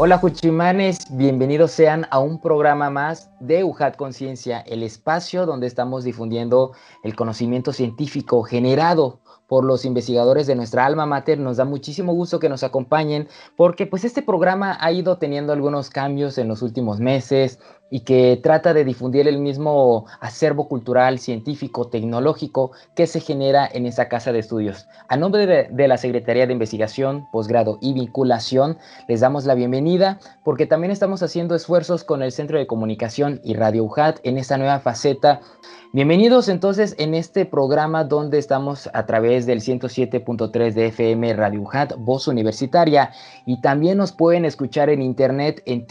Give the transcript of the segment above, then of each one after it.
Hola Juchimanes, bienvenidos sean a un programa más de UJAT Conciencia, el espacio donde estamos difundiendo el conocimiento científico generado por los investigadores de nuestra alma mater. Nos da muchísimo gusto que nos acompañen porque pues este programa ha ido teniendo algunos cambios en los últimos meses y que trata de difundir el mismo acervo cultural, científico, tecnológico que se genera en esa casa de estudios. A nombre de, de la Secretaría de Investigación, Posgrado y Vinculación, les damos la bienvenida porque también estamos haciendo esfuerzos con el Centro de Comunicación y Radio UJAT en esta nueva faceta Bienvenidos entonces en este programa donde estamos a través del 107.3 de FM Radio UJAT, voz universitaria, y también nos pueden escuchar en internet en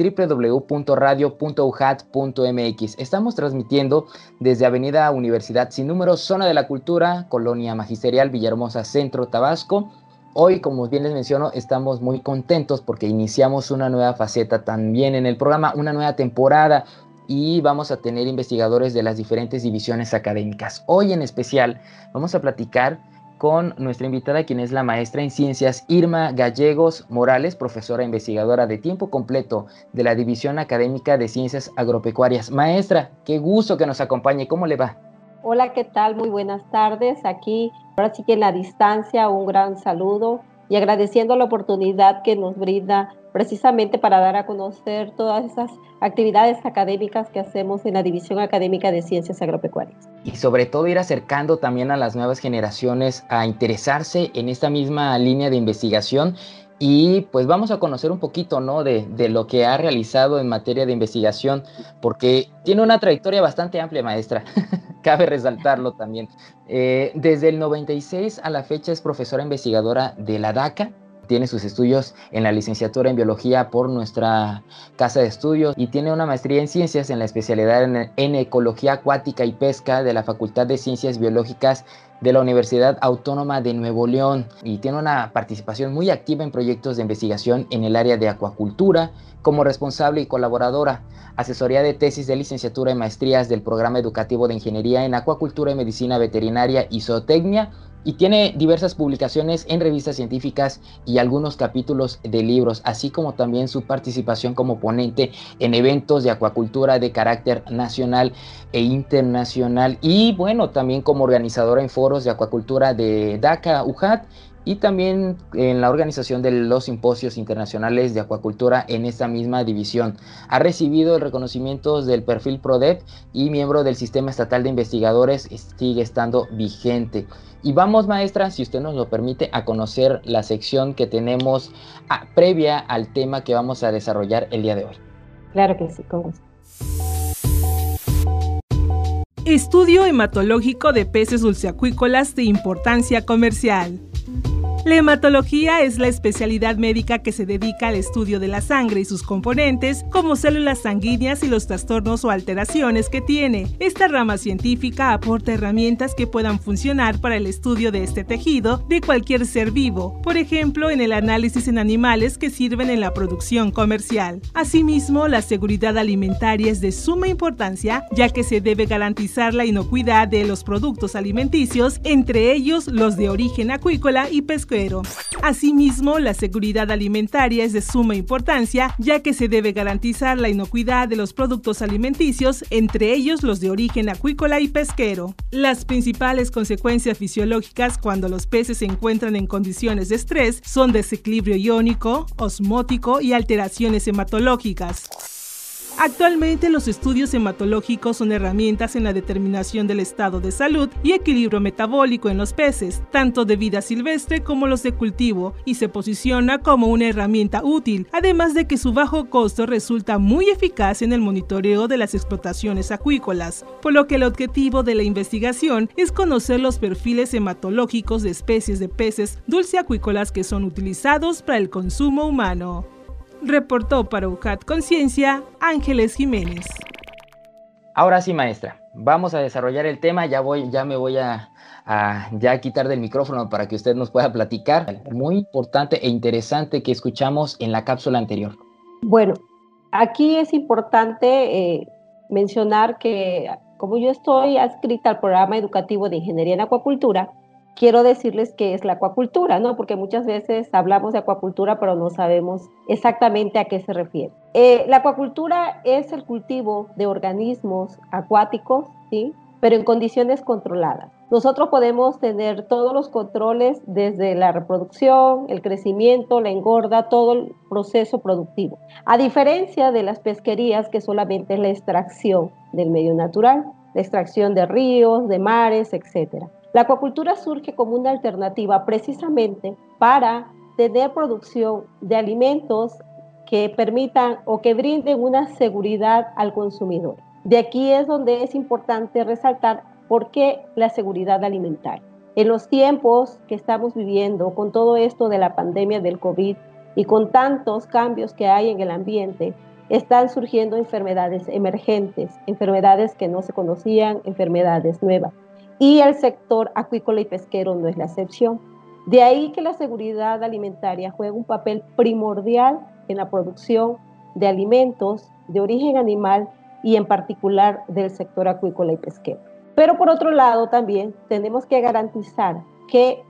www.radio.ujat.mx. Estamos transmitiendo desde Avenida Universidad Sin Número, Zona de la Cultura, Colonia Magisterial, Villahermosa, Centro, Tabasco. Hoy, como bien les menciono, estamos muy contentos porque iniciamos una nueva faceta también en el programa, una nueva temporada y vamos a tener investigadores de las diferentes divisiones académicas. Hoy en especial vamos a platicar con nuestra invitada, quien es la maestra en ciencias Irma Gallegos Morales, profesora investigadora de tiempo completo de la División Académica de Ciencias Agropecuarias. Maestra, qué gusto que nos acompañe. ¿Cómo le va? Hola, ¿qué tal? Muy buenas tardes. Aquí, ahora sí que en la distancia, un gran saludo y agradeciendo la oportunidad que nos brinda precisamente para dar a conocer todas esas actividades académicas que hacemos en la División Académica de Ciencias Agropecuarias. Y sobre todo ir acercando también a las nuevas generaciones a interesarse en esta misma línea de investigación y pues vamos a conocer un poquito, ¿no? De, de, lo que ha realizado en materia de investigación, porque tiene una trayectoria bastante amplia, maestra. Cabe resaltarlo también. Eh, desde el 96 a la fecha es profesora investigadora de la DACA, tiene sus estudios en la licenciatura en biología por nuestra casa de estudios y tiene una maestría en ciencias en la especialidad en, en, ecología acuática y pesca de la Facultad de Ciencias Biológicas de la Universidad Autónoma de Nuevo León y tiene una participación muy activa en proyectos de investigación en el área de acuacultura como responsable y colaboradora, asesoría de tesis de licenciatura y maestrías del programa educativo de Ingeniería en Acuacultura y Medicina Veterinaria y Zootecnia y tiene diversas publicaciones en revistas científicas y algunos capítulos de libros, así como también su participación como ponente en eventos de acuacultura de carácter nacional e internacional. Y bueno, también como organizadora en foros de acuacultura de DACA, UJAT y también en la organización de los simposios internacionales de acuacultura en esta misma división. Ha recibido el reconocimiento del perfil PRODEP y miembro del Sistema Estatal de Investigadores, sigue estando vigente. Y vamos, maestra, si usted nos lo permite, a conocer la sección que tenemos a, previa al tema que vamos a desarrollar el día de hoy. Claro que sí, con gusto. Estudio hematológico de peces dulceacuícolas de importancia comercial. La hematología es la especialidad médica que se dedica al estudio de la sangre y sus componentes, como células sanguíneas y los trastornos o alteraciones que tiene. Esta rama científica aporta herramientas que puedan funcionar para el estudio de este tejido de cualquier ser vivo, por ejemplo, en el análisis en animales que sirven en la producción comercial. Asimismo, la seguridad alimentaria es de suma importancia, ya que se debe garantizar la inocuidad de los productos alimenticios, entre ellos los de origen acuícola y pesquero Asimismo, la seguridad alimentaria es de suma importancia, ya que se debe garantizar la inocuidad de los productos alimenticios, entre ellos los de origen acuícola y pesquero. Las principales consecuencias fisiológicas cuando los peces se encuentran en condiciones de estrés son desequilibrio iónico, osmótico y alteraciones hematológicas. Actualmente los estudios hematológicos son herramientas en la determinación del estado de salud y equilibrio metabólico en los peces, tanto de vida silvestre como los de cultivo, y se posiciona como una herramienta útil, además de que su bajo costo resulta muy eficaz en el monitoreo de las explotaciones acuícolas, por lo que el objetivo de la investigación es conocer los perfiles hematológicos de especies de peces dulceacuícolas que son utilizados para el consumo humano. Reportó para UJAT Conciencia Ángeles Jiménez. Ahora sí, maestra, vamos a desarrollar el tema. Ya voy, ya me voy a, ya quitar del micrófono para que usted nos pueda platicar. Muy importante e interesante que escuchamos en la cápsula anterior. Bueno, aquí es importante eh, mencionar que como yo estoy adscrita al programa educativo de Ingeniería en Acuacultura, quiero decirles qué es la acuacultura, ¿no? Porque muchas veces hablamos de acuacultura, pero no sabemos exactamente a qué se refiere. Eh, la acuacultura es el cultivo de organismos acuáticos, ¿sí? Pero en condiciones controladas. Nosotros podemos tener todos los controles desde la reproducción, el crecimiento, la engorda, todo el proceso productivo. A diferencia de las pesquerías, que solamente es la extracción del medio natural, la extracción de ríos, de mares, etc. La acuacultura surge como una alternativa precisamente para tener producción de alimentos que permitan o que brinden una seguridad al consumidor. De aquí es donde es importante resaltar por qué la seguridad alimentaria. En los tiempos que estamos viviendo, con todo esto de la pandemia del COVID y con tantos cambios que hay en el ambiente, están surgiendo enfermedades emergentes, enfermedades que no se conocían, enfermedades nuevas. Y el sector acuícola y pesquero no es la excepción. De ahí que la seguridad alimentaria juega un papel primordial en la producción de alimentos de origen animal y en particular del sector acuícola y pesquero. Pero por otro lado también tenemos que garantizar que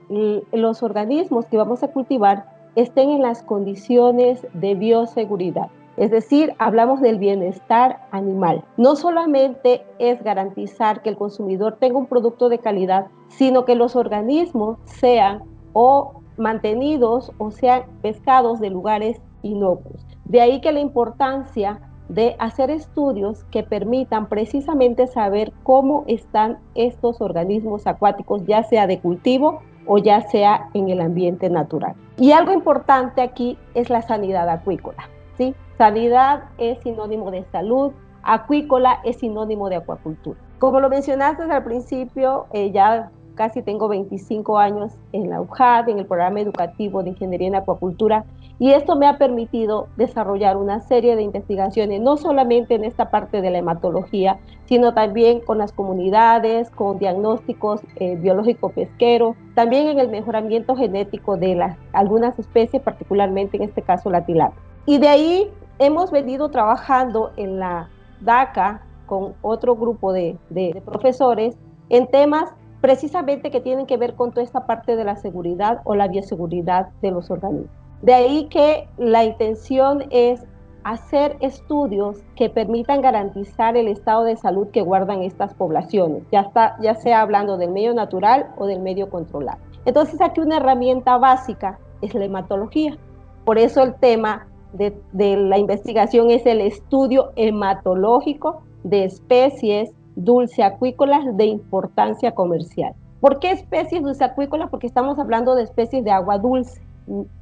los organismos que vamos a cultivar estén en las condiciones de bioseguridad. Es decir, hablamos del bienestar animal. No solamente es garantizar que el consumidor tenga un producto de calidad, sino que los organismos sean o mantenidos o sean pescados de lugares inocuos. De ahí que la importancia de hacer estudios que permitan precisamente saber cómo están estos organismos acuáticos, ya sea de cultivo o ya sea en el ambiente natural. Y algo importante aquí es la sanidad acuícola. ¿Sí? Sanidad es sinónimo de salud, acuícola es sinónimo de acuacultura. Como lo mencionaste al principio, eh, ya casi tengo 25 años en la UJAD, en el programa educativo de Ingeniería en Acuacultura, y esto me ha permitido desarrollar una serie de investigaciones, no solamente en esta parte de la hematología, sino también con las comunidades, con diagnósticos eh, biológico-pesqueros, también en el mejoramiento genético de algunas especies, particularmente en este caso la tilapia. Y de ahí hemos venido trabajando en la DACA con otro grupo de, profesores en temas precisamente que tienen que ver con toda esta parte de la seguridad o la bioseguridad de los organismos. De ahí que la intención es hacer estudios que permitan garantizar el estado de salud que guardan estas poblaciones, ya, está, ya sea hablando del medio natural o del medio controlado. Entonces aquí una herramienta básica es la hematología. Por eso el tema de, la investigación es el estudio hematológico de especies dulceacuícolas de importancia comercial. ¿Por qué especies dulceacuícolas? Porque estamos hablando de especies de agua dulce.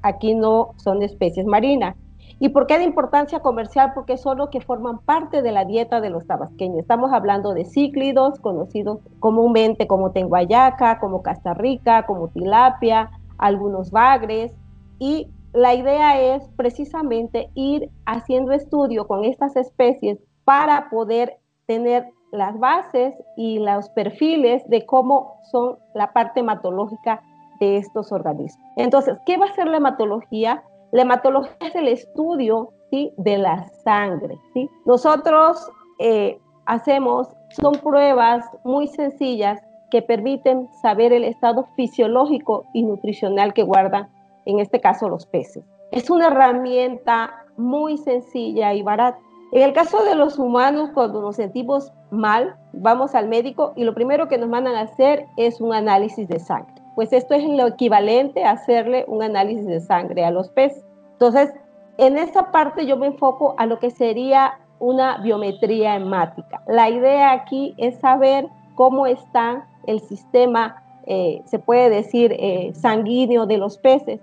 Aquí no son especies marinas. ¿Y por qué de importancia comercial? Porque son los que forman parte de la dieta de los tabasqueños. Estamos hablando de cíclidos, conocidos comúnmente como tenguayaca, como castarrica, como tilapia, algunos bagres, y la idea es precisamente ir haciendo estudio con estas especies para poder tener las bases y los perfiles de cómo son la parte hematológica de estos organismos. Entonces, ¿qué va a ser la hematología? La hematología es el estudio de la sangre. Nosotros eh, hacemos, son pruebas muy sencillas que permiten saber el estado fisiológico y nutricional que guardan en este caso los peces. Es una herramienta muy sencilla y barata. En el caso de los humanos, cuando nos sentimos mal, vamos al médico y lo primero que nos mandan a hacer es un análisis de sangre. Pues esto es lo equivalente a hacerle un análisis de sangre a los peces. Entonces, en esta parte yo me enfoco a lo que sería una biometría hemática. La idea aquí es saber cómo está el sistema, eh, se puede decir, eh, sanguíneo de los peces.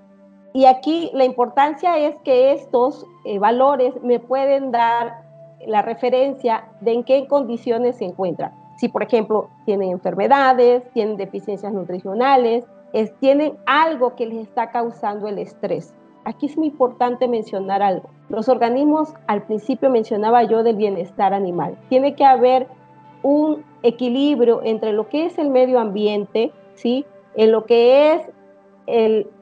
Y aquí la importancia es que estos eh, valores me pueden dar la referencia de en qué condiciones se encuentran. Si, por ejemplo, tienen enfermedades, tienen deficiencias nutricionales, tienen algo que les está causando el estrés. Aquí es muy importante mencionar algo. Los organismos, al principio mencionaba yo del bienestar animal. Tiene que haber un equilibrio entre lo que es el medio ambiente, ¿sí? en lo que es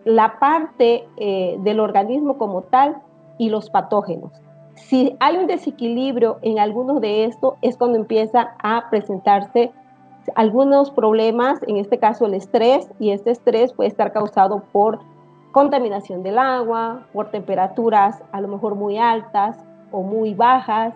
la parte eh, del organismo como tal y los patógenos. Si hay un desequilibrio en algunos de estos, es cuando empieza a presentarse algunos problemas, en este caso el estrés, y este estrés puede estar causado por contaminación del agua, por temperaturas a lo mejor muy altas o muy bajas.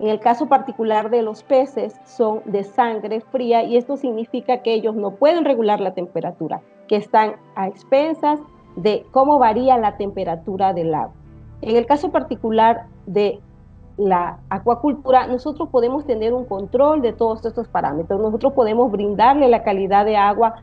En el caso particular de los peces, son de sangre fría y esto significa que ellos no pueden regular la temperatura, que están a expensas de cómo varía la temperatura del agua. En el caso particular de la acuacultura, nosotros podemos tener un control de todos estos parámetros. Nosotros podemos brindarle la calidad de agua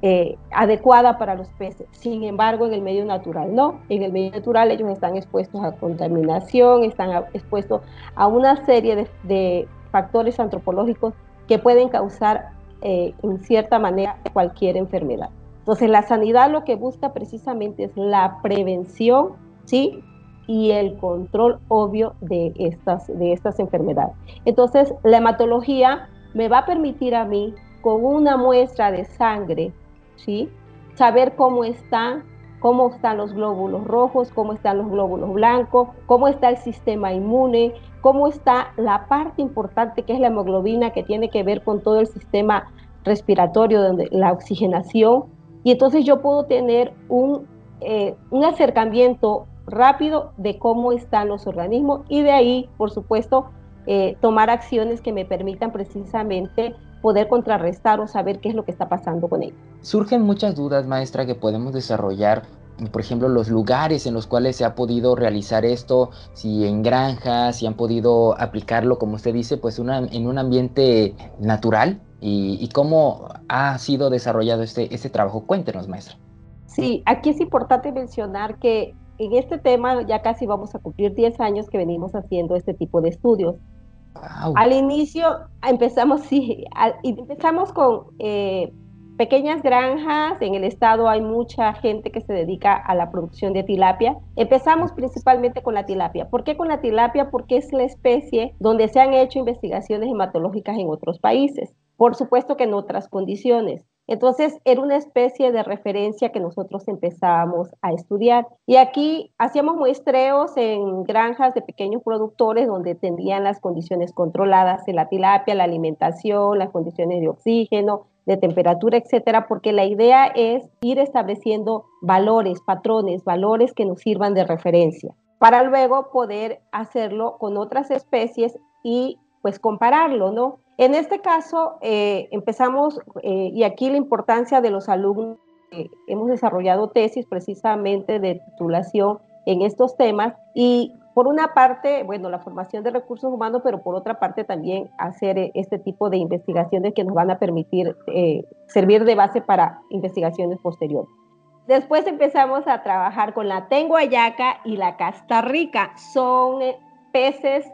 eh, adecuada para los peces. Sin embargo, en el medio natural no. En el medio natural ellos están expuestos a contaminación, están expuestos a una serie de, factores antropológicos que pueden causar eh, en cierta manera cualquier enfermedad. Entonces, la sanidad lo que busca precisamente es la prevención, ¿sí? y el control obvio de estas, de estas enfermedades. Entonces, la hematología me va a permitir a mí, con una muestra de sangre, ¿sí? saber cómo están, cómo están los glóbulos rojos, cómo están los glóbulos blancos, cómo está el sistema inmune, cómo está la parte importante que es la hemoglobina, que tiene que ver con todo el sistema respiratorio, donde, la oxigenación. Y entonces yo puedo tener un, eh, un acercamiento rápido de cómo están los organismos y de ahí, por supuesto, eh, tomar acciones que me permitan precisamente poder contrarrestar o saber qué es lo que está pasando con ellos. Surgen muchas dudas, maestra, que podemos desarrollar por ejemplo, los lugares en los cuales se ha podido realizar esto, si en granjas, si han podido aplicarlo, como usted dice, pues en un ambiente natural y, cómo ha sido desarrollado este, este trabajo. Cuéntenos, maestra. Sí, aquí es importante mencionar que en este tema ya casi vamos a cumplir 10 años que venimos haciendo este tipo de estudios. Al inicio empezamos, sí, empezamos con eh, pequeñas granjas. En el estado hay mucha gente que se dedica a la producción de tilapia. Empezamos principalmente con la tilapia. ¿Por qué con la tilapia? Porque es la especie donde se han hecho investigaciones hematológicas en otros países. Por supuesto que en otras condiciones. Entonces era una especie de referencia que nosotros empezábamos a estudiar. Y aquí hacíamos muestreos en granjas de pequeños productores donde tenían las condiciones controladas la tilapia, la alimentación, las condiciones de oxígeno, de temperatura, etcétera, porque la idea es ir estableciendo valores, patrones, valores que nos sirvan de referencia, para luego poder hacerlo con otras especies y pues compararlo, ¿no? En este caso, eh, empezamos, eh, y aquí la importancia de los alumnos, hemos desarrollado tesis precisamente de titulación en estos temas y por una parte, bueno, la formación de recursos humanos, pero por otra parte también hacer eh, este tipo de investigaciones que nos van a permitir servir de base para investigaciones posteriores. Después empezamos a trabajar con la tenguayaca y la castarrica. Son peces,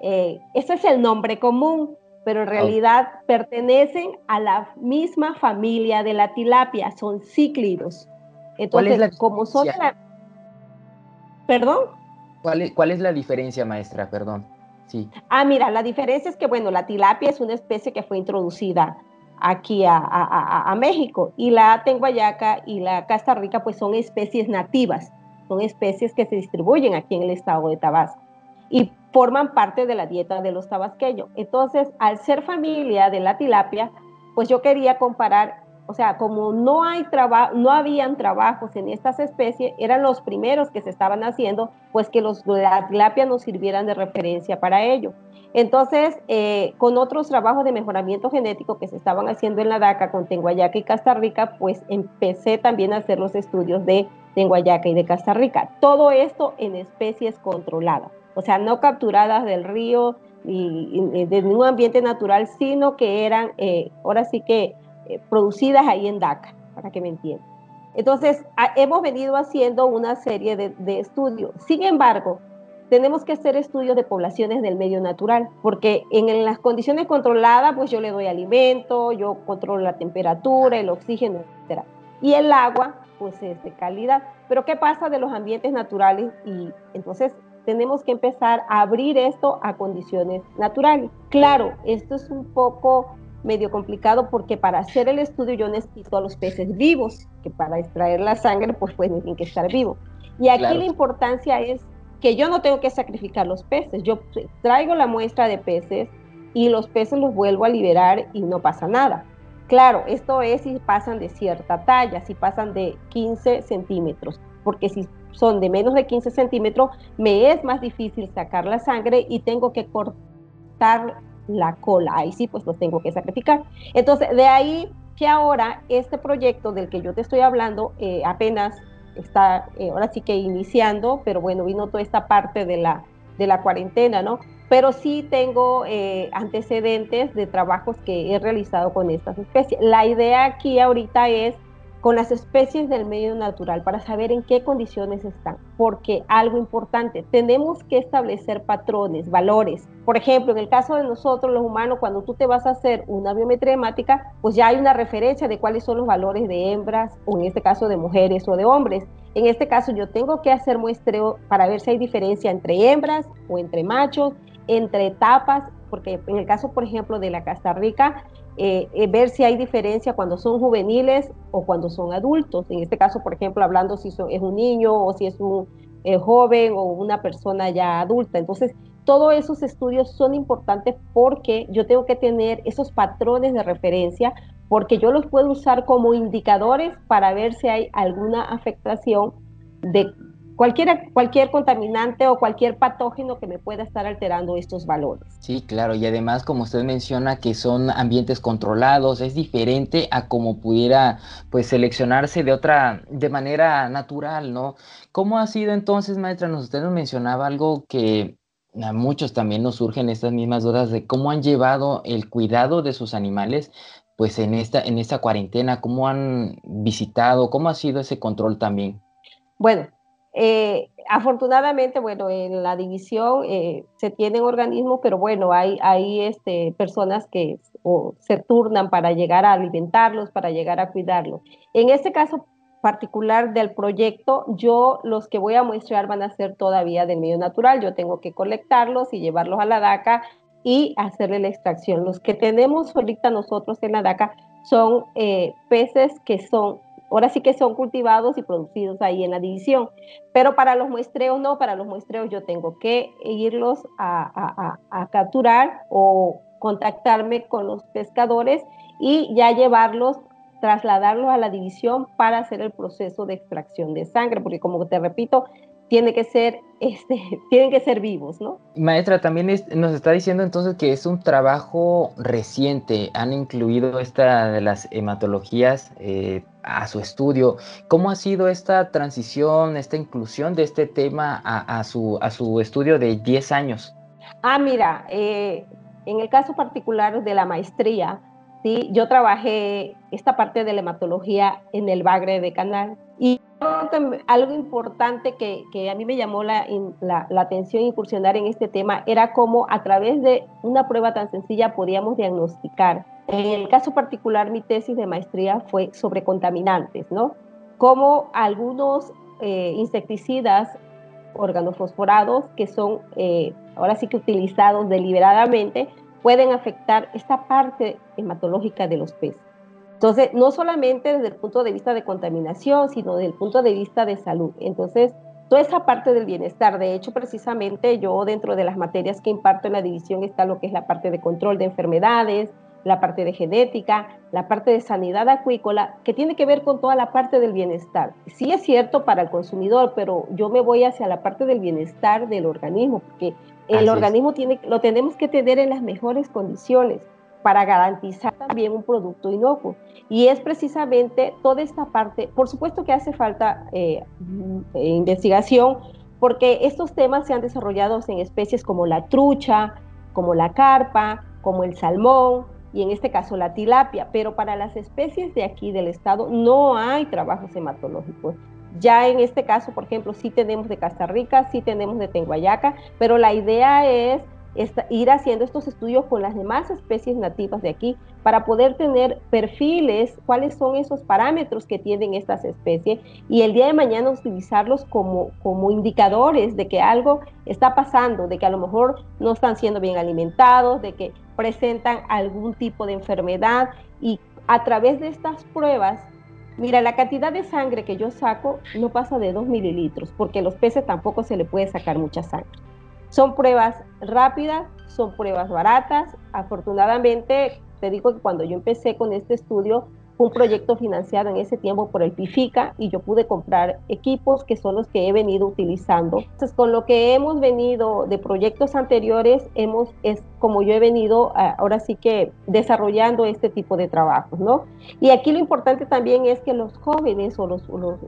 ese es el nombre común, pero en realidad pertenecen a la misma familia de la tilapia, son cíclidos. Entonces, como son la... ¿Perdón? ¿Cuál es, ¿Cuál es la diferencia, maestra? Perdón. Sí. Ah, mira, la diferencia es que, bueno, la tilapia es una especie que fue introducida aquí a, a, México y la tenguayaca y la Costa Rica pues son especies nativas, son especies que se distribuyen aquí en el estado de Tabasco. Y forman parte de la dieta de los tabasqueños. Entonces, al ser familia de la tilapia, pues yo quería comparar, o sea, como no hay trabajo, no habían trabajos en estas especies, eran los primeros que se estaban haciendo, pues que los tilapia nos sirvieran de referencia para ello. Entonces, eh, con otros trabajos de mejoramiento genético que se estaban haciendo en la DACA con Tenguayaca y Costa Rica, pues empecé también a hacer los estudios de Tenguayaca y de Costa Rica. Todo esto en especies controladas o sea, no capturadas del río y, de ningún ambiente natural, sino que eran, eh, ahora sí que, eh, producidas ahí en DACA, para que me entiendan. Entonces, hemos venido haciendo una serie de, de, estudios. Sin embargo, tenemos que hacer estudios de poblaciones del medio natural, porque en, las condiciones controladas, pues yo le doy alimento, yo controlo la temperatura, el oxígeno, etc. Y el agua, pues es de calidad. Pero ¿qué pasa de los ambientes naturales? Y entonces tenemos que empezar a abrir esto a condiciones naturales. Claro, esto es un poco medio complicado porque para hacer el estudio yo necesito a los peces vivos, que para extraer la sangre pues, pues tienen que estar vivos. Y aquí la importancia es que yo no tengo que sacrificar los peces, yo traigo la muestra de peces y los peces los vuelvo a liberar y no pasa nada. Claro, esto es si pasan de cierta talla, si pasan de 15 centímetros, porque si son de menos de 15 centímetros, me es más difícil sacar la sangre y tengo que cortar la cola. Ahí sí, pues los tengo que sacrificar. Entonces, de ahí que ahora este proyecto del que yo te estoy hablando eh, apenas está, eh, ahora sí que iniciando, pero bueno, vino toda esta parte de la, de la cuarentena, ¿no? Pero sí tengo eh, antecedentes de trabajos que he realizado con estas especies. La idea aquí ahorita es con las especies del medio natural para saber en qué condiciones están. Porque algo importante, tenemos que establecer patrones, valores. Por ejemplo, en el caso de nosotros los humanos, cuando tú te vas a hacer una biometría hemática, pues ya hay una referencia de cuáles son los valores de hembras o en este caso de mujeres o de hombres. En este caso yo tengo que hacer muestreo para ver si hay diferencia entre hembras o entre machos, entre etapas, porque en el caso, por ejemplo, de la Costa Rica, eh, eh, ver si hay diferencia cuando son juveniles o cuando son adultos. En este caso, por ejemplo, hablando si es un niño o si es un eh, joven o una persona ya adulta. Entonces, todos esos estudios son importantes porque yo tengo que tener esos patrones de referencia porque yo los puedo usar como indicadores para ver si hay alguna afectación de cualquier, cualquier contaminante o cualquier patógeno que me pueda estar alterando estos valores. Sí, claro, y además como usted menciona que son ambientes controlados, es diferente a como pudiera pues seleccionarse de otra, de manera natural, ¿no? ¿Cómo ha sido entonces, maestra? Nos, usted nos mencionaba algo que a muchos también nos surgen estas mismas dudas de cómo han llevado el cuidado de sus animales pues en esta, en esta cuarentena, cómo han visitado, cómo ha sido ese control también. Bueno, eh, afortunadamente, bueno, en la división eh, se tienen organismos, pero bueno, hay, hay este, personas que se turnan para llegar a alimentarlos, para llegar a cuidarlos. En este caso particular del proyecto, yo los que voy a muestrear van a ser todavía del medio natural. Yo tengo que colectarlos y llevarlos a la DACA y hacerle la extracción. Los que tenemos ahorita nosotros en la DACA son eh, peces que son ahora sí que son cultivados y producidos ahí en la división. Pero para los muestreos no, para los muestreos yo tengo que irlos a, capturar o contactarme con los pescadores y ya llevarlos trasladarlos a la división para hacer el proceso de extracción de sangre, porque como te repito, tiene que ser, este, tienen que ser vivos, ¿no? Maestra, también nos está diciendo entonces que es un trabajo reciente, han incluido esta de las hematologías eh, a su estudio. ¿Cómo ha sido esta transición, esta inclusión de este tema a, su, a su estudio de 10 años? Ah, mira, eh, en el caso particular de la maestría, ¿sí? yo trabajé esta parte de la hematología en el Bagre de Canal y algo importante que, a mí me llamó la, la, la, atención incursionar en este tema era cómo a través de una prueba tan sencilla podíamos diagnosticar. En el caso particular, mi tesis de maestría fue sobre contaminantes, ¿no? Cómo algunos eh, insecticidas organofosforados, que son eh, ahora sí que utilizados deliberadamente, pueden afectar esta parte hematológica de los peces. Entonces, no solamente desde el punto de vista de contaminación, sino desde el punto de vista de salud. Entonces, toda esa parte del bienestar, de hecho, precisamente yo dentro de las materias que imparto en la división está lo que es la parte de control de enfermedades, la parte de genética, la parte de sanidad acuícola, que tiene que ver con toda la parte del bienestar. Sí es cierto para el consumidor, pero yo me voy hacia la parte del bienestar del organismo, porque el organismo tiene, lo tenemos que tener en las mejores condiciones para garantizar también un producto inocuo. Y es precisamente toda esta parte, por supuesto que hace falta eh, investigación, porque estos temas se han desarrollado en especies como la trucha, como la carpa, como el salmón, y en este caso la tilapia, pero para las especies de aquí del estado no hay trabajos hematológicos. Ya en este caso, por ejemplo, sí tenemos de Costa Rica, sí tenemos de Tenguayaca, pero la idea es ir haciendo estos estudios con las demás especies nativas de aquí para poder tener perfiles, cuáles son esos parámetros que tienen estas especies y el día de mañana utilizarlos como, como indicadores de que algo está pasando, de que a lo mejor no están siendo bien alimentados, de que presentan algún tipo de enfermedad y a través de estas pruebas Mira, la cantidad de sangre que yo saco no pasa de 2 mililitros, porque a los peces tampoco se le puede sacar mucha sangre. Son pruebas rápidas, son pruebas baratas. Afortunadamente, te digo que cuando yo empecé con este estudio, un proyecto financiado en ese tiempo por el PIFICA y yo pude comprar equipos que son los que he venido utilizando. Entonces, con lo que hemos venido de proyectos anteriores, hemos, es como yo he venido ah, ahora sí que desarrollando este tipo de trabajos, ¿no? Y aquí lo importante también es que los jóvenes o los, los,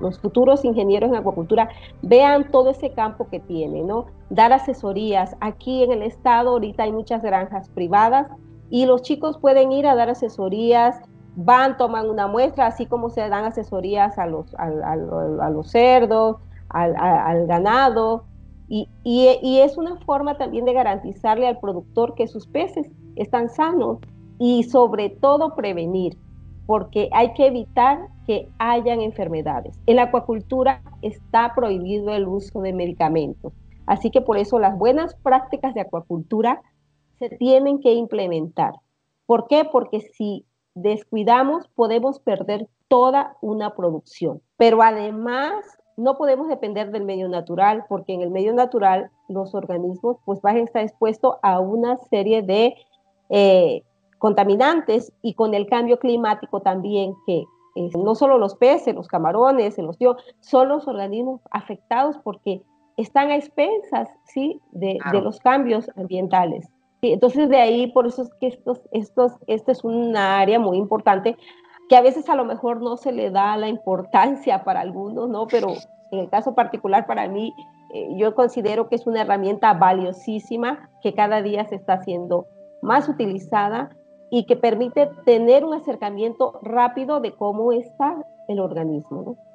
los, futuros ingenieros en acuacultura vean todo ese campo que tiene, ¿no? Dar asesorías. Aquí en el estado ahorita hay muchas granjas privadas y los chicos pueden ir a dar asesorías van, toman una muestra, así como se dan asesorías a los, a, los cerdos, al, ganado, y, y, es una forma también de garantizarle al productor que sus peces están sanos y sobre todo prevenir, porque hay que evitar que hayan enfermedades. En la acuacultura está prohibido el uso de medicamentos, así que por eso las buenas prácticas de acuacultura se tienen que implementar. ¿Por qué? Porque si descuidamos, podemos perder toda una producción. Pero además, no podemos depender del medio natural, porque en el medio natural los organismos pues van a estar expuestos a una serie de eh, contaminantes y con el cambio climático también que no solo los peces, los camarones, los tíos, son los organismos afectados porque están a expensas ¿sí? de los cambios ambientales entonces de ahí, por eso es que estos, estos, este es una área muy importante que a veces a lo mejor no se le da la importancia para algunos, ¿no? Pero en el caso particular para mí, eh, yo considero que es una herramienta valiosísima que cada día se está haciendo más utilizada y que permite tener un acercamiento rápido de cómo está el organismo, ¿no?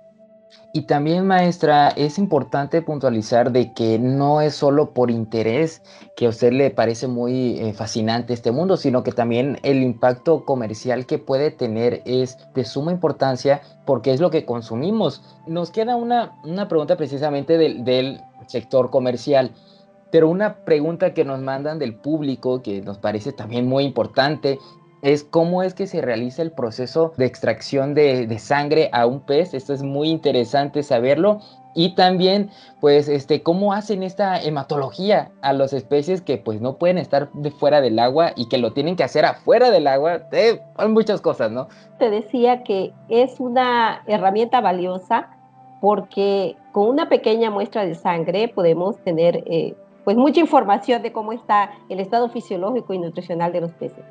Y también, maestra, es importante puntualizar de que no es solo por interés que a usted le parece muy eh, fascinante este mundo, sino que también el impacto comercial que puede tener es de suma importancia porque es lo que consumimos. Nos queda una, una pregunta precisamente del, del sector comercial. Pero una pregunta que nos mandan del público, que nos parece también muy importante, es cómo es que se realiza el proceso de extracción de, sangre a un pez. Esto es muy interesante saberlo. Y también, pues, este, cómo hacen esta hematología a las especies que, pues, no pueden estar de fuera del agua y que lo tienen que hacer afuera del agua. Eh, muchas cosas, ¿no? Te decía que es una herramienta valiosa porque con una pequeña muestra de sangre podemos tener, eh, pues, mucha información de cómo está el estado fisiológico y nutricional de los peces.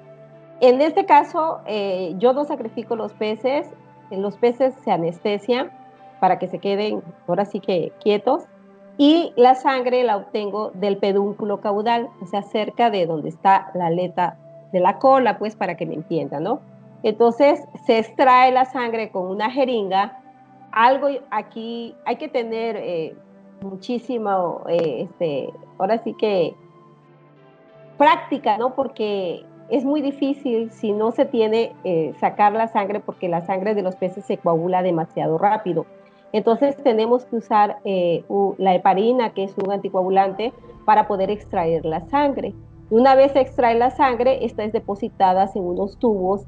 En este caso, eh, yo no sacrifico los peces, los peces se anestesian para que se queden ahora sí que quietos y la sangre la obtengo del pedúnculo caudal, o sea, cerca de donde está la aleta de la cola, pues para que me entiendan, ¿no? Entonces se extrae la sangre con una jeringa. Algo aquí hay que tener eh, muchísimo, eh, este, ahora sí que práctica, ¿no? Porque es muy difícil si no se tiene eh, sacar la sangre porque la sangre de los peces se coagula demasiado rápido. Entonces tenemos que usar eh, la heparina, que es un anticoagulante, para poder extraer la sangre. Una vez se extrae la sangre, esta es depositada en unos tubos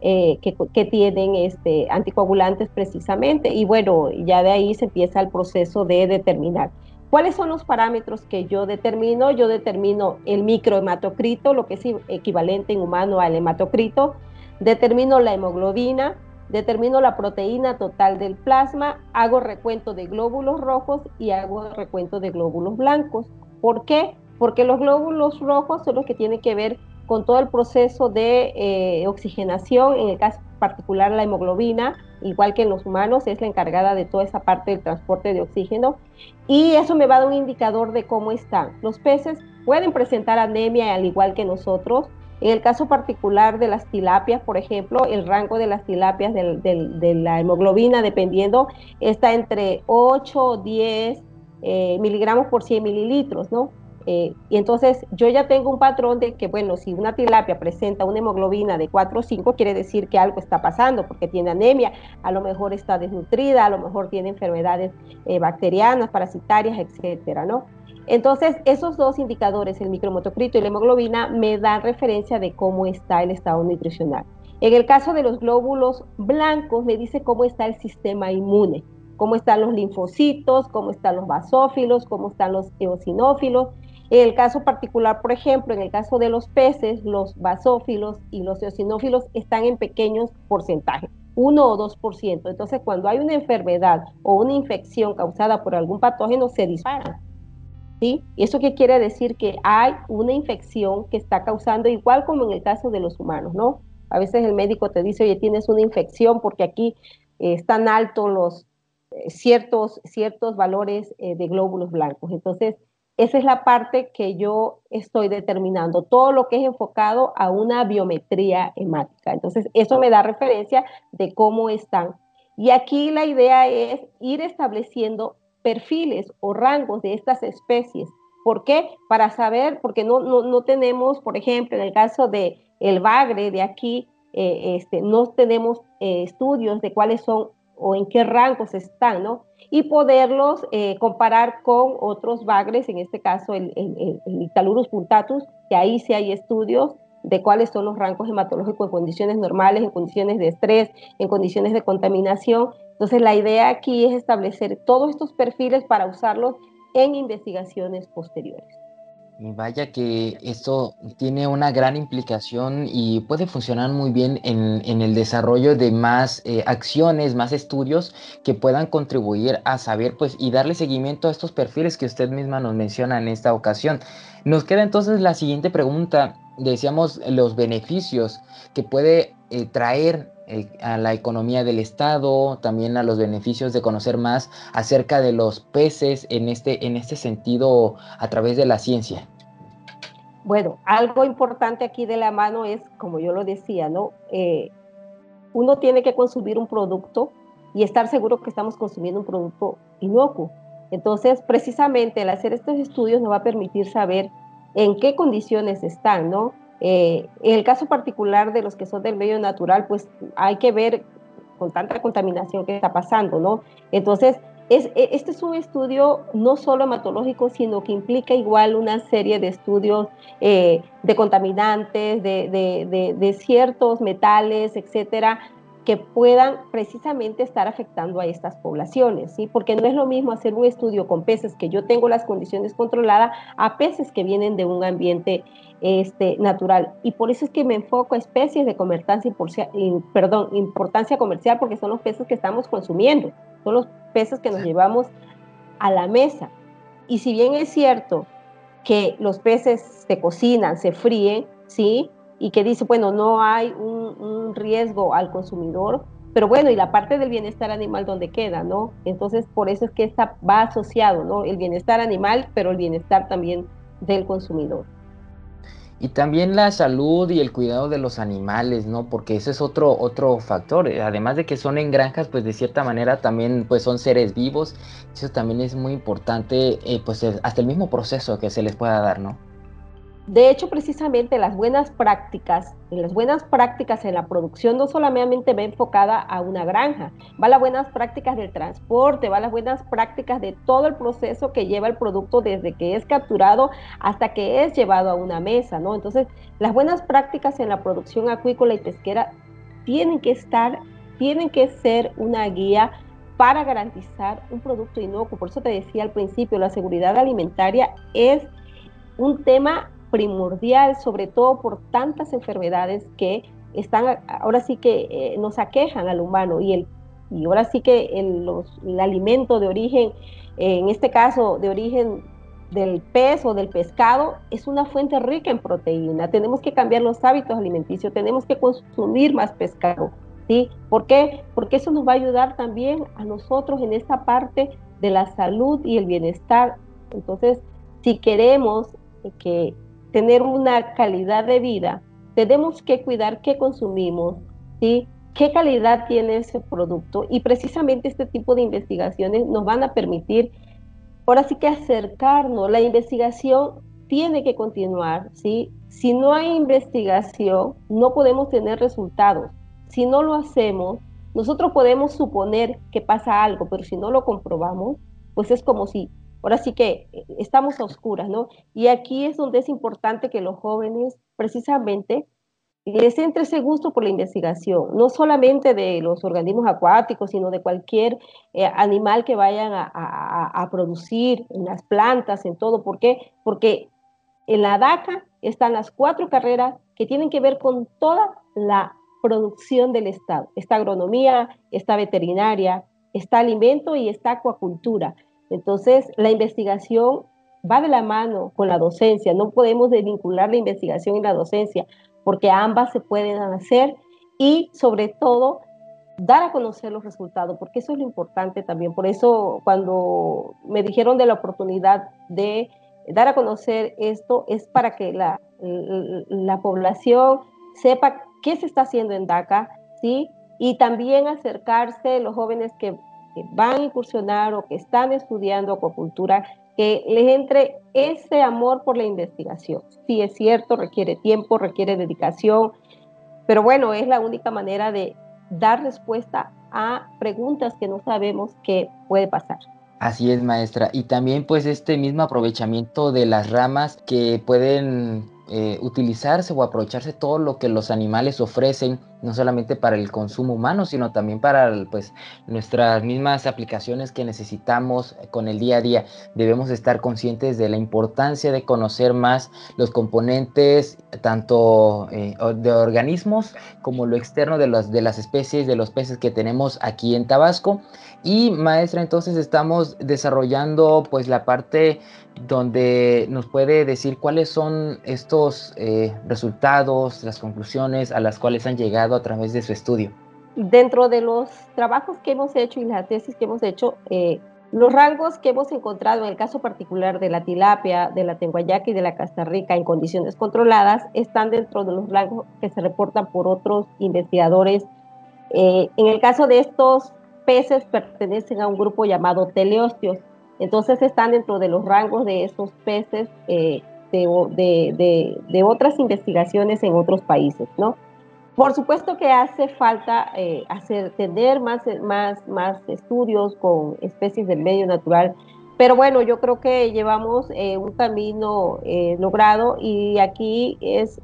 eh, que, que, tienen este, anticoagulantes precisamente. Y bueno, ya de ahí se empieza el proceso de determinar. ¿Cuáles son los parámetros que yo determino? Yo determino el microhematocrito, lo que es equivalente en humano al hematocrito, determino la hemoglobina, determino la proteína total del plasma, hago recuento de glóbulos rojos y hago recuento de glóbulos blancos. ¿Por qué? Porque los glóbulos rojos son los que tienen que ver con todo el proceso de eh, oxigenación, en el caso particular la hemoglobina, igual que en los humanos, es la encargada de toda esa parte del transporte de oxígeno y eso me va a dar un indicador de cómo están. Los peces pueden presentar anemia al igual que nosotros. En el caso particular de las tilapias, por ejemplo, el rango de las tilapias de la hemoglobina, dependiendo, está entre 8 o 10 eh, miligramos por 100 mililitros, ¿no? Eh, y entonces yo ya tengo un patrón de que, bueno, si una tilapia presenta una hemoglobina de 4 o 5, quiere decir que algo está pasando, porque tiene anemia, a lo mejor está desnutrida, a lo mejor tiene enfermedades eh, bacterianas, parasitarias, etcétera, ¿no? Entonces, esos dos indicadores, el micromotocrito y la hemoglobina, me dan referencia de cómo está el estado nutricional. En el caso de los glóbulos blancos, me dice cómo está el sistema inmune, cómo están los linfocitos, cómo están los basófilos, cómo están los eosinófilos. En el caso particular, por ejemplo, en el caso de los peces, los basófilos y los eosinófilos están en pequeños porcentajes, 1 o 2%. Entonces, cuando hay una enfermedad o una infección causada por algún patógeno, se disparan. ¿Sí? ¿Eso qué quiere decir? Que hay una infección que está causando, igual como en el caso de los humanos, ¿no? A veces el médico te dice, oye, tienes una infección porque aquí eh, están altos los eh, ciertos, ciertos valores eh, de glóbulos blancos. Entonces, esa es la parte que yo estoy determinando, todo lo que es enfocado a una biometría hemática. Entonces, eso me da referencia de cómo están. Y aquí la idea es ir estableciendo perfiles o rangos de estas especies. ¿Por qué? Para saber, porque no, no, tenemos, por ejemplo, en el caso de el bagre de aquí, eh, este, no tenemos eh, estudios de cuáles son o en qué rangos están, ¿no? Y poderlos eh, comparar con otros bagres, en este caso el, el, el, puntatus, que ahí sí hay estudios de cuáles son los rangos hematológicos en condiciones normales, en condiciones de estrés, en condiciones de contaminación. Entonces, la idea aquí es establecer todos estos perfiles para usarlos en investigaciones posteriores. Vaya que esto tiene una gran implicación y puede funcionar muy bien en, el desarrollo de más eh, acciones, más estudios que puedan contribuir a saber pues y darle seguimiento a estos perfiles que usted misma nos menciona en esta ocasión. Nos queda entonces la siguiente pregunta. Decíamos los beneficios que puede eh, traer a la economía del Estado, también a los beneficios de conocer más acerca de los peces en este, en este sentido a través de la ciencia. Bueno, algo importante aquí de la mano es, como yo lo decía, ¿no? Eh, uno tiene que consumir un producto y estar seguro que estamos consumiendo un producto inocuo. Entonces, precisamente el hacer estos estudios nos va a permitir saber en qué condiciones están, ¿no? Eh, en el caso particular de los que son del medio natural, pues hay que ver con tanta contaminación que está pasando, ¿no? Entonces, es, e, este es un estudio no solo hematológico, sino que implica igual una serie de estudios eh, de contaminantes, de, de, de, ciertos metales, etcétera, que puedan precisamente estar afectando a estas poblaciones, ¿sí? Porque no es lo mismo hacer un estudio con peces que yo tengo las condiciones controladas a peces que vienen de un ambiente este, natural. Y por eso es que me enfoco a especies de comercial, perdón, importancia comercial, porque son los peces que estamos consumiendo, son los peces que nos llevamos a la mesa. Y si bien es cierto que los peces se cocinan, se fríen, ¿sí? Y que dice, bueno, no hay un, riesgo al consumidor, pero bueno, y la parte del bienestar animal donde queda, ¿no? Entonces, por eso es que está, va asociado, ¿no? El bienestar animal, pero el bienestar también del consumidor. Y también la salud y el cuidado de los animales, ¿no? Porque ese es otro, otro factor. Además de que son en granjas, pues de cierta manera también pues son seres vivos. Eso también es muy importante, eh, pues hasta el mismo proceso que se les pueda dar, ¿no? De hecho, precisamente las buenas prácticas, en las buenas prácticas en la producción no solamente va enfocada a una granja, va las buenas prácticas del transporte, va las buenas prácticas de todo el proceso que lleva el producto desde que es capturado hasta que es llevado a una mesa, ¿no? Entonces, las buenas prácticas en la producción acuícola y pesquera tienen que estar, tienen que ser una guía para garantizar un producto inocuo. Por eso te decía al principio, la seguridad alimentaria es un tema primordial, sobre todo por tantas enfermedades que están, ahora sí que eh, nos aquejan al humano y, el, y ahora sí que el, los, el alimento de origen, en este caso de origen del pez o del pescado, es una fuente rica en proteína. Tenemos que cambiar los hábitos alimenticios, tenemos que consumir más pescado. ¿sí? ¿Por qué? Porque eso nos va a ayudar también a nosotros en esta parte de la salud y el bienestar. Entonces, si queremos que tener una calidad de vida, tenemos que cuidar qué consumimos, ¿sí? qué calidad tiene ese producto y precisamente este tipo de investigaciones nos van a permitir ahora sí que acercarnos. La investigación tiene que continuar, ¿sí? Si no hay investigación, no podemos tener resultados. Si no lo hacemos, nosotros podemos suponer que pasa algo, pero si no lo comprobamos, pues es como si, ahora sí que eh, estamos a oscuras, ¿no? Y aquí es donde es importante que los jóvenes precisamente les entre ese gusto por la investigación, no solamente de los organismos acuáticos, sino de cualquier eh, animal que vayan a, producir, en las plantas, en todo. ¿Por qué? Porque en la DACA están las cuatro carreras que tienen que ver con toda la producción del Estado. Está agronomía, está veterinaria, está alimento y está acuacultura. Entonces, la investigación va de la mano con la docencia. No podemos desvincular la investigación y la docencia porque ambas se pueden hacer y sobre todo dar a conocer los resultados, porque eso es lo importante también. Por eso cuando me dijeron de la oportunidad de dar a conocer esto, es para que la, la población sepa qué se está haciendo en DACA, ¿sí? Y también acercarse los jóvenes que, que van a incursionar o que están estudiando acuacultura, que les entre ese amor por la investigación. Sí, es cierto, requiere tiempo, requiere dedicación, pero bueno, es la única manera de dar respuesta a preguntas que no sabemos qué puede pasar. Así es, maestra. Y también pues este mismo aprovechamiento de las ramas que pueden eh, utilizarse o aprovecharse todo lo que los animales ofrecen, no solamente para el consumo humano, sino también para pues, nuestras mismas aplicaciones que necesitamos con el día a día. Debemos estar conscientes de la importancia de conocer más los componentes, tanto eh, de organismos como lo externo de, de las especies, de los peces que tenemos aquí en Tabasco. Y maestra, entonces estamos desarrollando pues la parte donde nos puede decir cuáles son estos eh, resultados, las conclusiones a las cuales han llegado a través de su estudio. Dentro de los trabajos que hemos hecho y las tesis que hemos hecho, eh, los rangos que hemos encontrado en el caso particular de la tilapia, de la tenguayaca y de la castarrica en condiciones controladas están dentro de los rangos que se reportan por otros investigadores. Eh, en el caso de estos peces pertenecen a un grupo llamado teleostios, entonces están dentro de los rangos de esos peces eh, de, otras investigaciones en otros países, ¿no? Por supuesto que hace falta eh, hacer, tener más, más, más estudios con especies del medio natural, pero bueno, yo creo que llevamos eh, un camino logrado y aquí es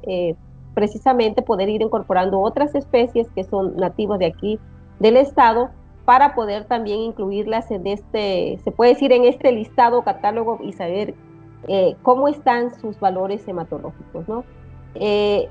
precisamente poder ir incorporando otras especies que son nativas de aquí del estado para poder también incluirlas en este, se puede decir, en este listado catálogo y saber eh, cómo están sus valores hematológicos, ¿no? Eh,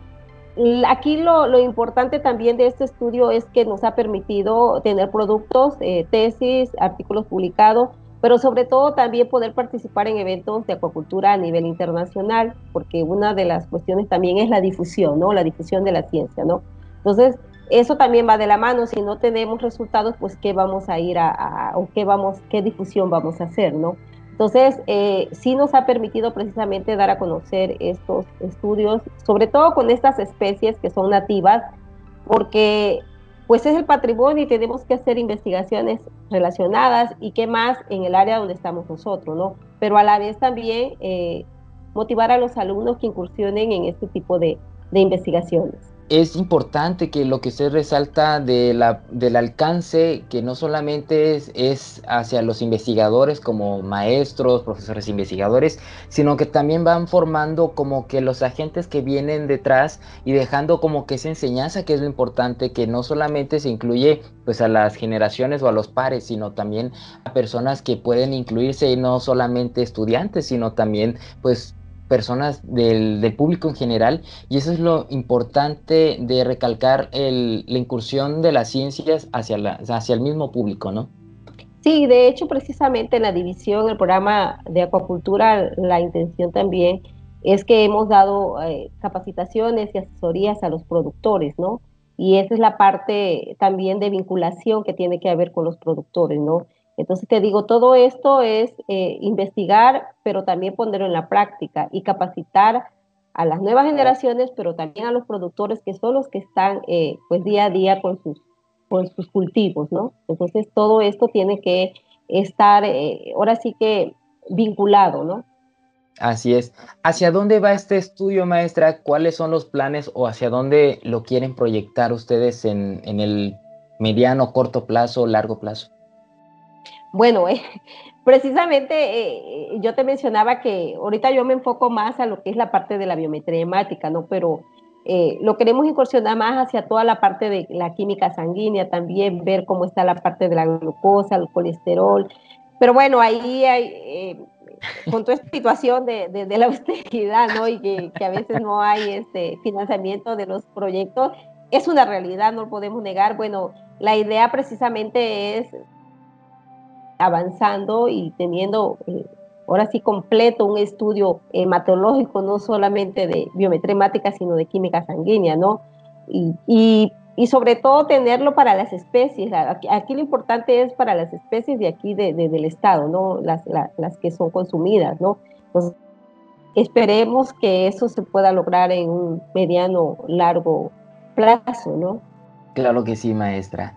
aquí lo, importante también de este estudio es que nos ha permitido tener productos, eh, tesis, artículos publicados, pero sobre todo también poder participar en eventos de acuacultura a nivel internacional, porque una de las cuestiones también es la difusión, ¿no? La difusión de la ciencia, ¿no? Entonces, eso también va de la mano. Si no tenemos resultados, pues qué vamos a ir a, o qué vamos, qué difusión vamos a hacer, ¿no? Entonces, eh, sí nos ha permitido precisamente dar a conocer estos estudios, sobre todo con estas especies que son nativas, porque pues es el patrimonio y tenemos que hacer investigaciones relacionadas y qué más en el área donde estamos nosotros, ¿no? Pero a la vez también eh, motivar a los alumnos que incursionen en este tipo de investigaciones es importante que lo que se resalta de la, del alcance, que no solamente es, es, hacia los investigadores como maestros, profesores investigadores, sino que también van formando como que los agentes que vienen detrás y dejando como que esa enseñanza que es lo importante, que no solamente se incluye pues a las generaciones o a los pares, sino también a personas que pueden incluirse y no solamente estudiantes, sino también pues personas del, público en general y eso es lo importante de recalcar la incursión de las ciencias hacia, la, hacia el mismo público, ¿no? Sí, de hecho precisamente en la división, el programa de acuacultura, la intención también es que hemos dado eh, capacitaciones y asesorías a los productores, ¿no? Y esa es la parte también de vinculación que tiene que haber con los productores, ¿no? Entonces te digo, todo esto es eh, investigar, pero también ponerlo en la práctica y capacitar a las nuevas generaciones, pero también a los productores que son los que están eh, pues día a día con sus, con sus cultivos, ¿no? Entonces todo esto tiene que estar eh, ahora sí que vinculado, ¿no? Así es. ¿Hacia dónde va este estudio, maestra? ¿Cuáles son los planes o hacia dónde lo quieren proyectar ustedes en, el mediano, corto plazo, largo plazo? Bueno, eh, precisamente eh, yo te mencionaba que ahorita yo me enfoco más a lo que es la parte de la biometría hemática, ¿no? Pero eh, lo queremos incursionar más hacia toda la parte de la química sanguínea, también ver cómo está la parte de la glucosa, el colesterol. Pero bueno, ahí hay, con toda esta situación de, de, la austeridad, ¿no? Y que, que, a veces no hay este financiamiento de los proyectos, es una realidad, no lo podemos negar. Bueno, la idea precisamente es avanzando y teniendo eh, ahora sí completo un estudio hematológico, no solamente de biometría hemática, sino de química sanguínea, ¿no? Y, y y sobre todo tenerlo para las especies. Aquí, lo importante es para las especies de aquí de, del estado, ¿no? Las, las, que son consumidas, ¿no? Entonces, esperemos que eso se pueda lograr en un mediano, largo plazo, ¿no? Claro que sí, maestra.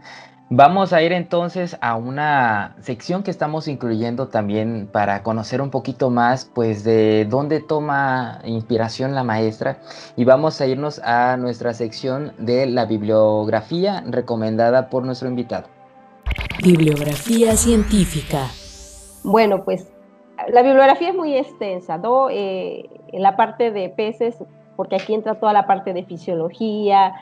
Vamos a ir entonces a una sección que estamos incluyendo también para conocer un poquito más pues de dónde toma inspiración la maestra y vamos a irnos a nuestra sección de la bibliografía recomendada por nuestro invitado. Bibliografía científica. Bueno, pues la bibliografía es muy extensa, ¿no? Eh, en la parte de peces, porque aquí entra toda la parte de fisiología,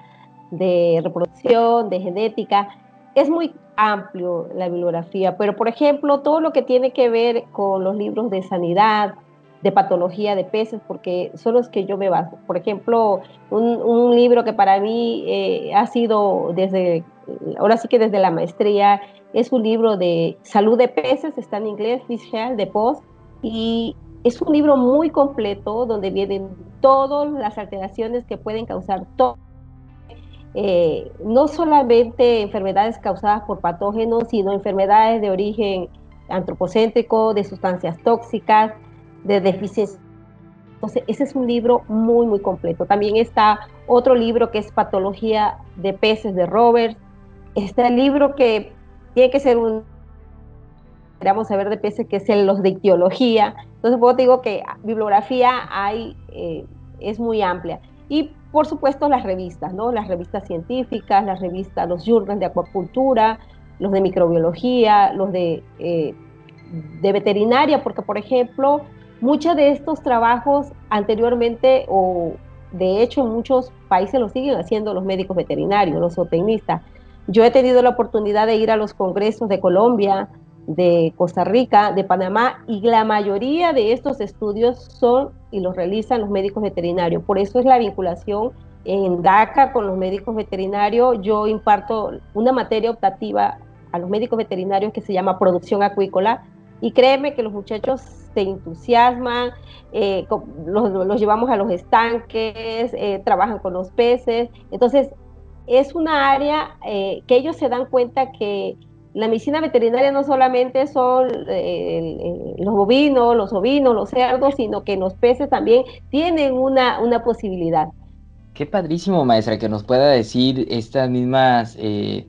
de reproducción, de genética es muy amplio la bibliografía, pero por ejemplo, todo lo que tiene que ver con los libros de sanidad, de patología de peces, porque son los que yo me baso. Por ejemplo, un, libro que para mí eh, ha sido desde, ahora sí que desde la maestría, es un libro de salud de peces, está en inglés, Fish Health, de Post, y es un libro muy completo donde vienen todas las alteraciones que pueden causar todo eh, no solamente enfermedades causadas por patógenos, sino enfermedades de origen antropocéntrico, de sustancias tóxicas, de deficiencia. Entonces, ese es un libro muy, muy completo. También está otro libro que es Patología de peces de Roberts. Está el libro que tiene que ser un, queramos saber de peces, que es el, los de ictiología. Entonces, puedo digo que bibliografía hay, eh, es muy amplia. Y por supuesto las revistas, ¿no? Las revistas científicas, las revistas, los journals de acuacultura, los de microbiología, los de, eh, de veterinaria, porque por ejemplo, muchos de estos trabajos anteriormente o de hecho en muchos países lo siguen haciendo los médicos veterinarios, los zootecnistas. Yo he tenido la oportunidad de ir a los congresos de Colombia, de Costa Rica, de Panamá, y la mayoría de estos estudios son y los realizan los médicos veterinarios. Por eso es la vinculación en DACA con los médicos veterinarios. Yo imparto una materia optativa a los médicos veterinarios que se llama producción acuícola, y créeme que los muchachos se entusiasman, eh, los, llevamos a los estanques, eh, trabajan con los peces. Entonces, es una área eh, que ellos se dan cuenta que la medicina veterinaria no solamente son eh, los bovinos, los ovinos, los cerdos, sino que los peces también tienen una, una posibilidad. Qué padrísimo, maestra, que nos pueda decir estas mismas eh,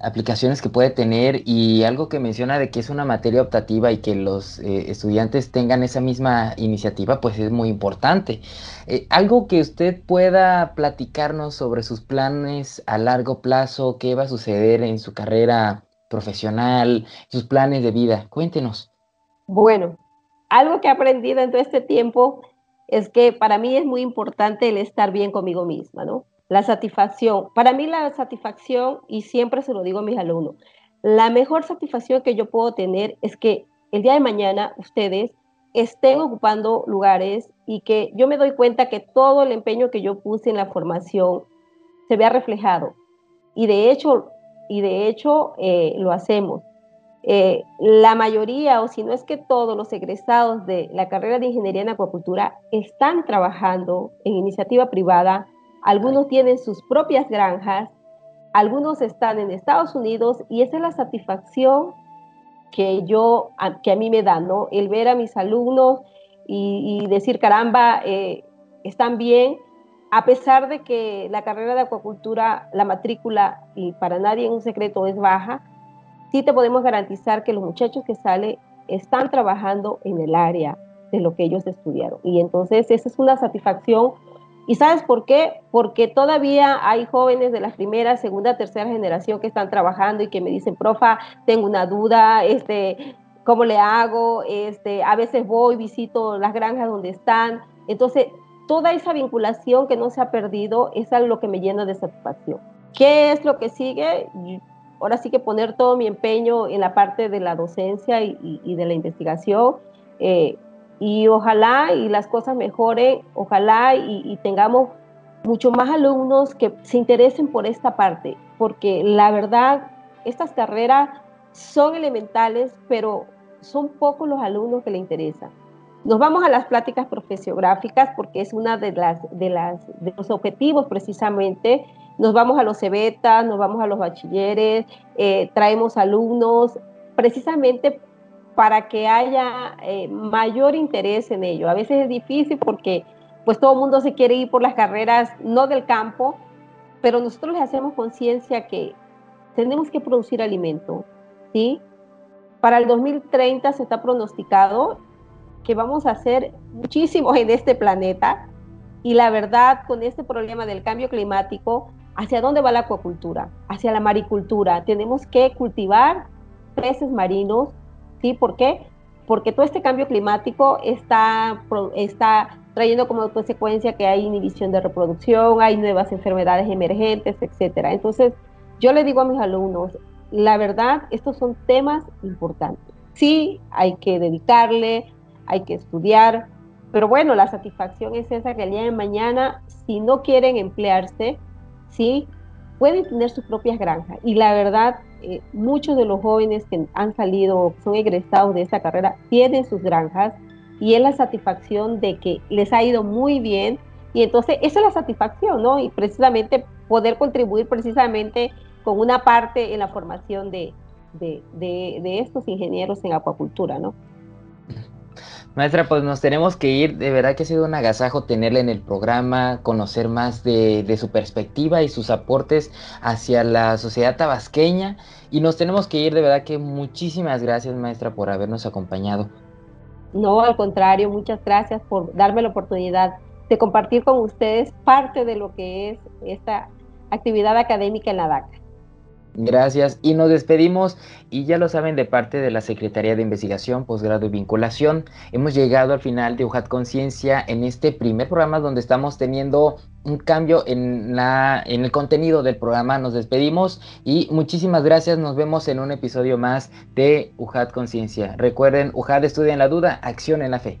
aplicaciones que puede tener y algo que menciona de que es una materia optativa y que los eh, estudiantes tengan esa misma iniciativa, pues es muy importante. algo que usted pueda platicarnos sobre sus planes a largo plazo, qué va a suceder en su carrera profesional, sus planes de vida. Cuéntenos. Bueno, algo que he aprendido en todo este tiempo es que para mí es muy importante el estar bien conmigo misma, ¿no? La satisfacción. Para mí la satisfacción, y siempre se lo digo a mis alumnos, la mejor satisfacción que yo puedo tener es que el día de mañana ustedes estén ocupando lugares y que yo me doy cuenta que todo el empeño que yo puse en la formación se vea reflejado. Y de hecho, y de hecho eh, lo hacemos. Eh, la mayoría, o si no es que todos los egresados de la carrera de Ingeniería en Acuacultura están trabajando en iniciativa privada, algunos tienen sus propias granjas, algunos están en Estados Unidos y esa es la satisfacción que yo, que a mí me da, ¿no? El ver a mis alumnos y, decir, caramba, eh, están bien, a pesar de que la carrera de acuacultura, la matrícula, y para nadie es un secreto, es baja, sí te podemos garantizar que los muchachos que salen están trabajando en el área de lo que ellos estudiaron. Y entonces esa es una satisfacción. ¿Y sabes por qué? Porque todavía hay jóvenes de la primera, segunda, tercera generación que están trabajando y que me dicen, profa, tengo una duda, este, ¿cómo le hago? Este, a veces voy, visito las granjas donde están. Entonces, toda esa vinculación que no se ha perdido es algo que me llena de satisfacción. ¿Qué es lo que sigue? Ahora sí que poner todo mi empeño en la parte de la docencia y, de la investigación. Eh, y ojalá y las cosas mejoren, ojalá y, tengamos mucho más alumnos que se interesen por esta parte, porque la verdad, estas carreras son elementales, pero son pocos los alumnos que le interesan. Nos vamos a las pláticas profesiográficas porque es una de, las, de, las, de los objetivos precisamente. Nos vamos a los cebetas, nos vamos a los bachilleres, eh, traemos alumnos precisamente para que haya eh, mayor interés en ello. A veces es difícil porque pues todo el mundo se quiere ir por las carreras, no del campo, pero nosotros les hacemos conciencia que tenemos que producir alimento, ¿sí? Para el 2030 se está pronosticado que vamos a hacer muchísimo en este planeta y la verdad con este problema del cambio climático, ¿hacia dónde va la acuacultura? Hacia la maricultura. Tenemos que cultivar peces marinos, ¿sí? ¿Por qué? Porque todo este cambio climático está, está trayendo como consecuencia que hay inhibición de reproducción, hay nuevas enfermedades emergentes, etcétera. Entonces, yo le digo a mis alumnos, la verdad, estos son temas importantes. Sí, hay que dedicarle, hay que estudiar, pero bueno, la satisfacción es esa que el día de mañana, si no quieren emplearse, sí, pueden tener sus propias granjas. Y la verdad, eh, muchos de los jóvenes que han salido, son egresados de esta carrera, tienen sus granjas y es la satisfacción de que les ha ido muy bien. Y entonces, esa es la satisfacción, ¿no? Y precisamente poder contribuir precisamente con una parte en la formación de, de, de estos ingenieros en acuacultura, ¿no? Maestra, pues nos tenemos que ir. De verdad que ha sido un agasajo tenerla en el programa, conocer más de, su perspectiva y sus aportes hacia la sociedad tabasqueña. Y nos tenemos que ir. De verdad que muchísimas gracias, maestra, por habernos acompañado. No, al contrario, muchas gracias por darme la oportunidad de compartir con ustedes parte de lo que es esta actividad académica en la DACA. Gracias y nos despedimos y ya lo saben de parte de la Secretaría de Investigación, Posgrado y Vinculación. Hemos llegado al final de UJAT Conciencia en este primer programa donde estamos teniendo un cambio en, la, en el contenido del programa. Nos despedimos y muchísimas gracias. Nos vemos en un episodio más de UJAT Conciencia. Recuerden, UJAT estudia en la duda, acción en la fe.